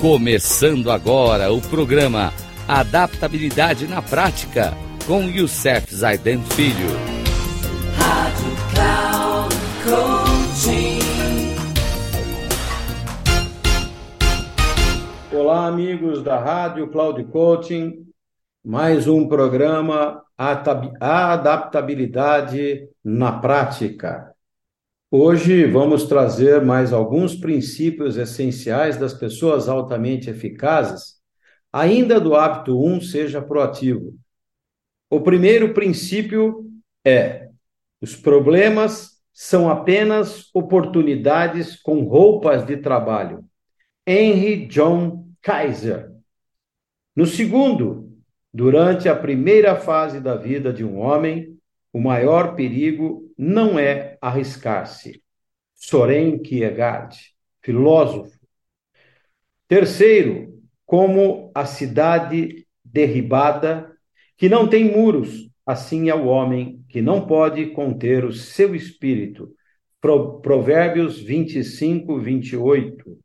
Começando agora o programa Adaptabilidade na Prática com Youssef Zaiden Filho. Rádio Cloud Coaching. Olá, amigos da Rádio Cloud Coaching. Mais um programa Adaptabilidade na Prática. Hoje vamos trazer mais alguns princípios essenciais das pessoas altamente eficazes, ainda do hábito 1 seja proativo. O primeiro princípio é: os problemas são apenas oportunidades com roupas de trabalho. Henry John Kaiser. No segundo, durante a primeira fase da vida de um homem, o maior perigo não é arriscar-se. Soren Kierkegaard, filósofo. Terceiro, como a cidade derribada, que não tem muros, assim é o homem que não pode conter o seu espírito. Provérbios 25, 28.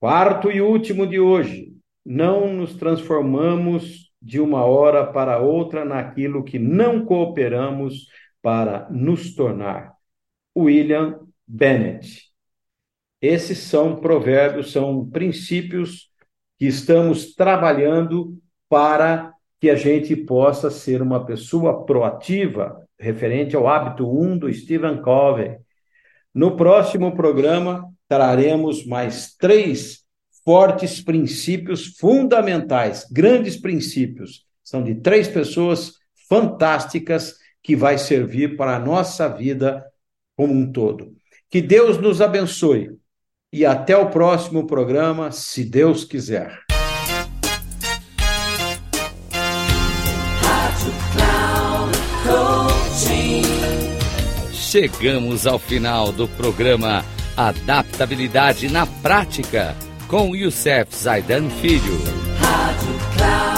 Quarto e último de hoje, não nos transformamos de uma hora para outra naquilo que não cooperamos para nos tornar. William Bennett. Esses são provérbios, são princípios que estamos trabalhando para que a gente possa ser uma pessoa proativa, referente ao hábito 1 do Stephen Covey. No próximo programa, traremos mais três fortes princípios fundamentais, grandes princípios. São de três pessoas fantásticas que vai servir para a nossa vida como um todo. Que Deus nos abençoe e até o próximo programa, se Deus quiser. Chegamos ao final do programa Adaptabilidade na Prática com Youssef Zaidan Filho. Rádio Cloud